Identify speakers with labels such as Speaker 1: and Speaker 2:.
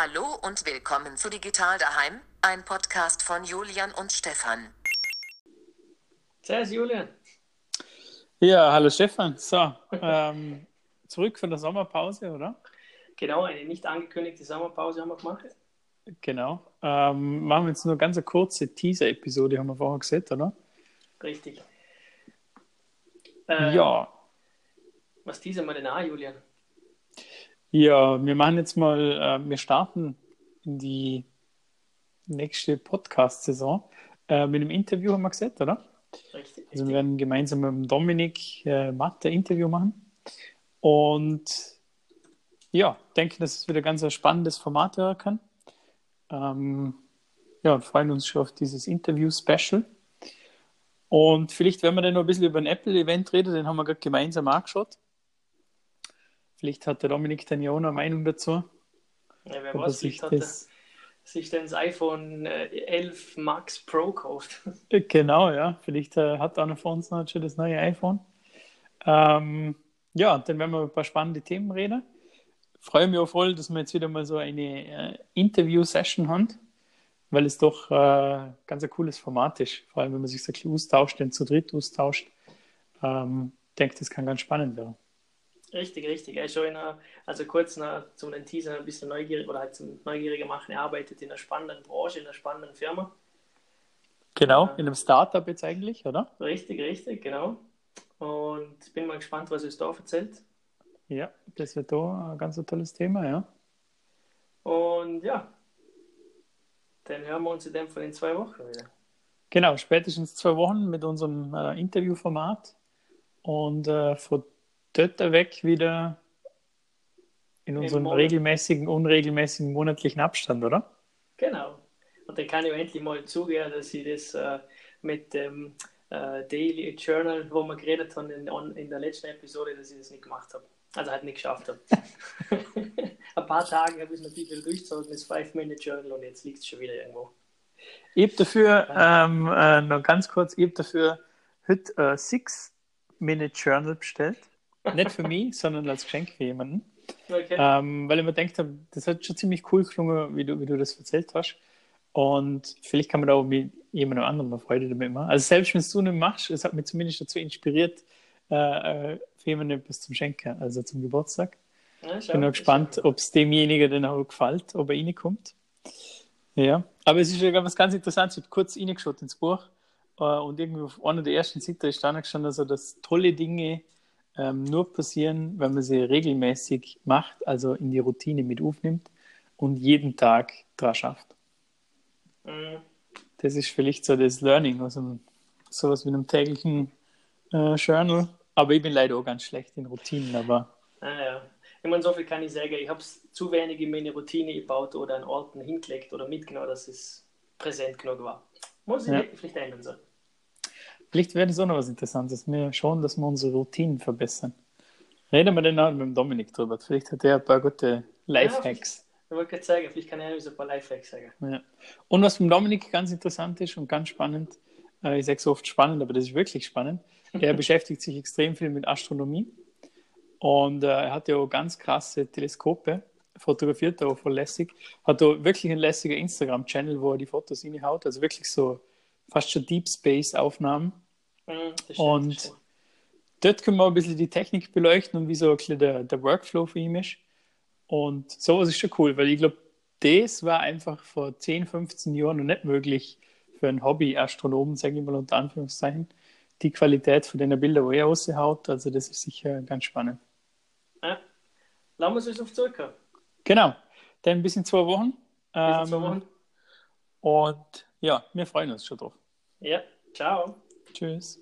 Speaker 1: Hallo und willkommen zu Digital daheim, ein Podcast von Julian und Stefan.
Speaker 2: Servus Julian.
Speaker 3: Ja, hallo Stefan. So, ähm, zurück von der Sommerpause, oder?
Speaker 2: Genau, eine nicht angekündigte Sommerpause haben wir gemacht.
Speaker 3: Genau. Ähm, machen wir jetzt nur ganz eine kurze Teaser-Episode, haben wir vorher gesehen, oder?
Speaker 2: Richtig. Äh,
Speaker 3: ja.
Speaker 2: Was teasern wir denn an, Julian?
Speaker 3: Ja, wir machen jetzt mal, äh, wir starten in die nächste Podcast-Saison äh, mit einem Interview, haben wir gesehen, oder?
Speaker 2: Richtig.
Speaker 3: Also wir werden gemeinsam mit dem Dominik äh, Matt ein Interview machen. Und ja, denke, dass es wieder ganz ein spannendes Format werden kann. Ähm, ja, und freuen uns schon auf dieses Interview-Special. Und vielleicht werden wir dann noch ein bisschen über ein Apple-Event reden, den haben wir gerade gemeinsam angeschaut. Vielleicht hat der Dominik dann ja auch noch eine Meinung dazu.
Speaker 2: Ja, wer
Speaker 3: er
Speaker 2: weiß, vielleicht hat er sich dann das iPhone äh, 11 Max Pro gekauft.
Speaker 3: genau, ja. Vielleicht äh, hat einer von uns noch schon das neue iPhone. Ähm, ja, dann werden wir über ein paar spannende Themen reden. Freue mich auch voll, dass wir jetzt wieder mal so eine äh, Interview-Session haben, weil es doch äh, ganz ein cooles Format ist. Vor allem, wenn man sich so ein bisschen austauscht, dann zu dritt austauscht. Ähm, denke, das kann ganz spannend werden.
Speaker 2: Richtig, richtig. Er ist schon in einer, also kurz noch zum den Teaser ein bisschen neugierig oder halt zum Neugieriger machen. Er arbeitet in einer spannenden Branche, in einer spannenden Firma.
Speaker 3: Genau, in einem Startup jetzt eigentlich, oder?
Speaker 2: Richtig, richtig, genau. Und bin mal gespannt, was er uns da erzählt.
Speaker 3: Ja, das wird da ein ganz tolles Thema, ja.
Speaker 2: Und ja, dann hören wir uns in dem Fall in zwei Wochen wieder.
Speaker 3: Genau, spätestens zwei Wochen mit unserem äh, Interviewformat und äh, von dort weg wieder in unserem regelmäßigen, unregelmäßigen monatlichen Abstand, oder?
Speaker 2: Genau. Und dann kann ich endlich mal zugeben, dass ich das äh, mit dem äh, Daily Journal, wo wir geredet haben in, on- in der letzten Episode, dass ich das nicht gemacht habe. Also halt nicht geschafft habe. Ein paar Tage habe ich es natürlich wieder durchgezogen, das 5-Minute-Journal und jetzt liegt es schon wieder irgendwo.
Speaker 3: Ich habe dafür, ähm, äh, noch ganz kurz, ich habe dafür heute äh, Six-Minute-Journal bestellt. Nicht für mich, sondern als Geschenk für jemanden.
Speaker 2: Okay.
Speaker 3: Ähm, weil ich mir gedacht habe, das hat schon ziemlich cool geklungen, wie du, wie du das erzählt hast. Und vielleicht kann man da auch mit jemandem anderen mal Freude damit machen. Also selbst wenn es du nicht machst, es hat mich zumindest dazu inspiriert, äh, äh, für jemanden etwas zum Schenken, also zum Geburtstag.
Speaker 2: Ja, schau,
Speaker 3: Bin
Speaker 2: das
Speaker 3: gespannt, ob es demjenigen dann auch gefällt, ob er reinkommt. Ja, aber es ist ja was ganz Interessantes. Ich habe kurz reingeschaut ins Buch äh, und irgendwie auf einer der ersten Seiten ist dann gestanden, also, dass tolle Dinge ähm, nur passieren, wenn man sie regelmäßig macht, also in die Routine mit aufnimmt und jeden Tag dran schafft.
Speaker 2: Mhm.
Speaker 3: Das ist vielleicht so das Learning, also sowas wie einem täglichen äh, Journal. Aber ich bin leider auch ganz schlecht in Routinen, aber
Speaker 2: Ah, ja. Ich meine, so viel kann ich sagen. Ich habe es zu wenig in meine Routine gebaut oder an Orten hingelegt oder mitgenommen, dass es präsent genug war. Muss ich
Speaker 3: Ja.
Speaker 2: vielleicht ändern so.
Speaker 3: Vielleicht wäre das auch noch was Interessantes. Wir schauen, dass wir unsere Routinen verbessern. Reden wir dann auch mit dem Dominik drüber. Vielleicht hat er ein paar gute Lifehacks.
Speaker 2: Ich wollte gerade sagen, vielleicht kann er so ein paar Lifehacks sagen.
Speaker 3: Ja. Und was beim Dominik ganz interessant ist und ganz spannend, äh, ich sage so oft spannend, aber das ist wirklich spannend, er beschäftigt sich extrem viel mit Astronomie und äh, er hat ja auch ganz krasse Teleskope, fotografiert er auch voll lässig, hat auch wirklich einen lässigen Instagram-Channel, wo er die Fotos reinhaut, also wirklich so fast schon Deep Space-Aufnahmen.
Speaker 2: Mhm, das stimmt,
Speaker 3: Und-
Speaker 2: stimmt.
Speaker 3: Dort können wir ein bisschen die Technik beleuchten und wie so ein bisschen der, der Workflow für ihn ist. Und sowas ist schon cool, weil ich glaube, das war einfach vor 10, 15 Jahren noch nicht möglich für einen Hobby-Astronomen, sage ich mal unter Anführungszeichen, die Qualität von den Bildern, wo er raushaut. Also das ist sicher ganz spannend.
Speaker 2: Ja. Lassen wir uns auf zurückkommen.
Speaker 3: Genau, dann bis in zwei Wochen.
Speaker 2: Bis in zwei
Speaker 3: Ähm,
Speaker 2: Wochen.
Speaker 3: Und ja, wir freuen uns schon drauf.
Speaker 2: Ja, ciao.
Speaker 3: Tschüss.